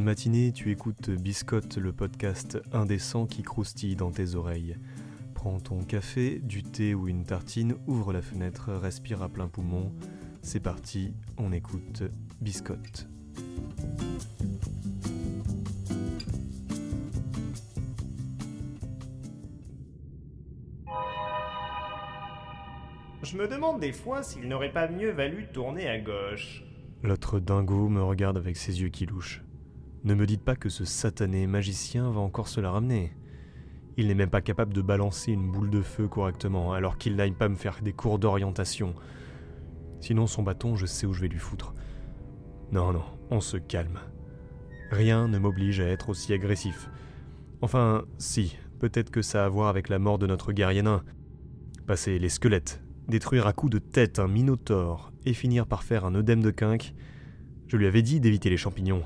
Bonne matinée, tu écoutes Biscotte, le podcast indécent qui croustille dans tes oreilles. Prends ton café, du thé ou une tartine, ouvre la fenêtre, respire à plein poumon. C'est parti, on écoute Biscotte. Je me demande des fois s'il n'aurait pas mieux valu tourner à gauche. L'autre dingo me regarde avec ses yeux qui louchent. Ne me dites pas que ce satané magicien va encore se la ramener. Il n'est même pas capable de balancer une boule de feu correctement, alors qu'il n'aille pas me faire des cours d'orientation. Sinon, son bâton, je sais où je vais lui foutre. Non, non, on se calme. Rien ne m'oblige à être aussi agressif. Enfin, si, peut-être que ça a à voir avec la mort de notre guerrier nain. Passer les squelettes, détruire à coups de tête un minotaure et finir par faire un œdème de quinque. Je lui avais dit d'éviter les champignons.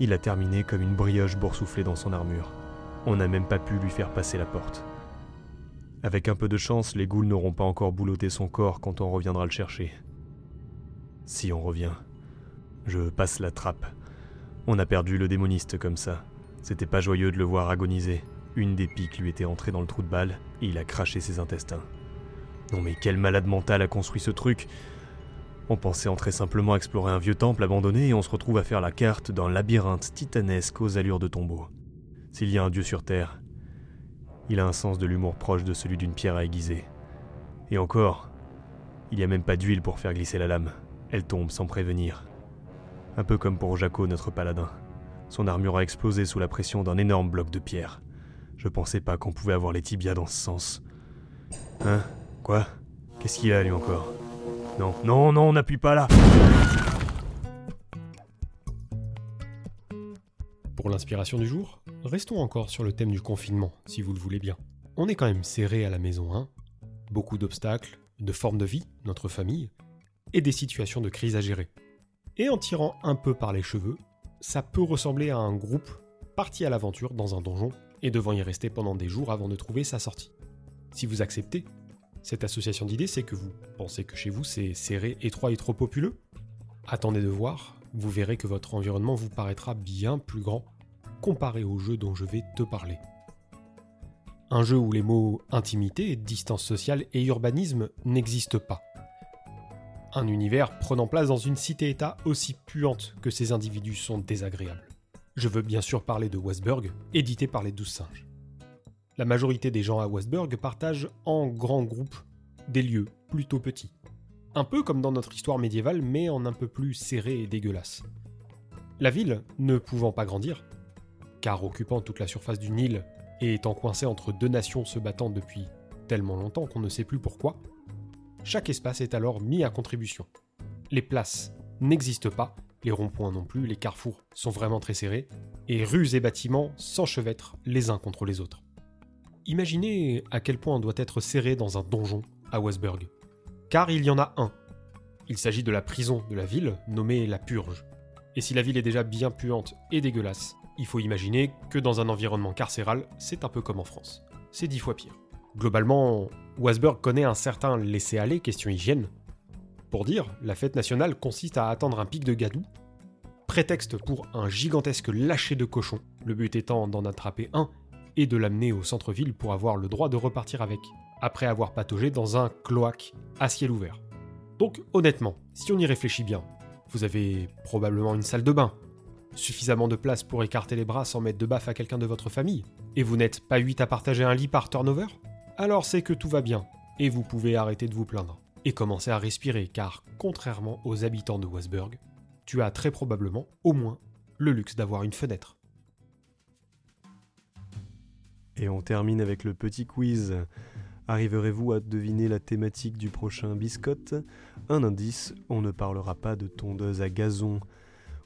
Il a terminé comme une brioche boursouflée dans son armure. On n'a même pas pu lui faire passer la porte. Avec un peu de chance, les ghouls n'auront pas encore boulotté son corps quand on reviendra le chercher. Si on revient. Je passe la trappe. On a perdu le démoniste comme ça. C'était pas joyeux de le voir agoniser. Une des piques lui était entrée dans le trou de balle et il a craché ses intestins. Non mais quel malade mental a construit ce truc? On pensait entrer simplement explorer un vieux temple abandonné et on se retrouve à faire la carte d'un labyrinthe titanesque aux allures de tombeau. S'il y a un dieu sur Terre, il a un sens de l'humour proche de celui d'une pierre à aiguiser. Et encore, il n'y a même pas d'huile pour faire glisser la lame. Elle tombe sans prévenir. Un peu comme pour Jaco, notre paladin. Son armure a explosé sous la pression d'un énorme bloc de pierre. Je pensais pas qu'on pouvait avoir les tibias dans ce sens. Hein? Quoi? Qu'est-ce qu'il a lui encore? Non, non, non, on n'appuie pas là Pour l'inspiration du jour, restons encore sur le thème du confinement, si vous le voulez bien. On est quand même serré à la maison, hein Beaucoup d'obstacles, de formes de vie, notre famille, et des situations de crise à gérer. Et en tirant un peu par les cheveux, ça peut ressembler à un groupe parti à l'aventure dans un donjon et devant y rester pendant des jours avant de trouver sa sortie. Si vous acceptez, cette association d'idées, c'est que vous pensez que chez vous c'est serré, étroit et trop populeux Attendez de voir, vous verrez que votre environnement vous paraîtra bien plus grand comparé au jeu dont je vais te parler. Un jeu où les mots intimité, distance sociale et urbanisme n'existent pas. Un univers prenant place dans une cité-État aussi puante que ses individus sont désagréables. Je veux bien sûr parler de Westburg, édité par les Douze Singes. La majorité des gens à Westburg partagent en grands groupes des lieux plutôt petits. Un peu comme dans notre histoire médiévale, mais en un peu plus serré et dégueulasse. La ville, ne pouvant pas grandir, car occupant toute la surface d'une île et étant coincée entre deux nations se battant depuis tellement longtemps qu'on ne sait plus pourquoi, chaque espace est alors mis à contribution. Les places n'existent pas, les ronds-points non plus, les carrefours sont vraiment très serrés, et rues et bâtiments s'enchevêtrent les uns contre les autres. Imaginez à quel point on doit être serré dans un donjon à Westburg. Car il y en a un. Il s'agit de la prison de la ville, nommée la Purge. Et si la ville est déjà bien puante et dégueulasse, il faut imaginer que dans un environnement carcéral, c'est un peu comme en France. C'est dix fois pire. Globalement, Wasburg connaît un certain laisser-aller question hygiène. Pour dire, la fête nationale consiste à attendre un pic de gadou, prétexte pour un gigantesque lâcher de cochon, le but étant d'en attraper un et de l'amener au centre-ville pour avoir le droit de repartir avec, après avoir pataugé dans un cloaque à ciel ouvert. Donc honnêtement, si on y réfléchit bien, vous avez probablement une salle de bain, suffisamment de place pour écarter les bras sans mettre de baffe à quelqu'un de votre famille, et vous n'êtes pas 8 à partager un lit par turnover? Alors c'est que tout va bien, et vous pouvez arrêter de vous plaindre, et commencer à respirer, car contrairement aux habitants de Westburg, tu as très probablement, au moins, le luxe d'avoir une fenêtre. Et on termine avec le petit quiz. Arriverez-vous à deviner la thématique du prochain biscotte? Un indice, on ne parlera pas de tondeuse à gazon.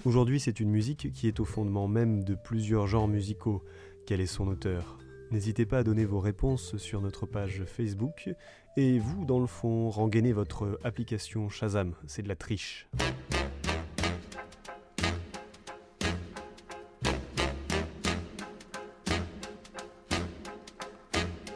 Aujourd'hui, c'est une musique qui est au fondement même de plusieurs genres musicaux. Quel est son auteur? N'hésitez pas à donner vos réponses sur notre page Facebook. Et vous, dans le fond, rengainez votre application Shazam. C'est de la triche.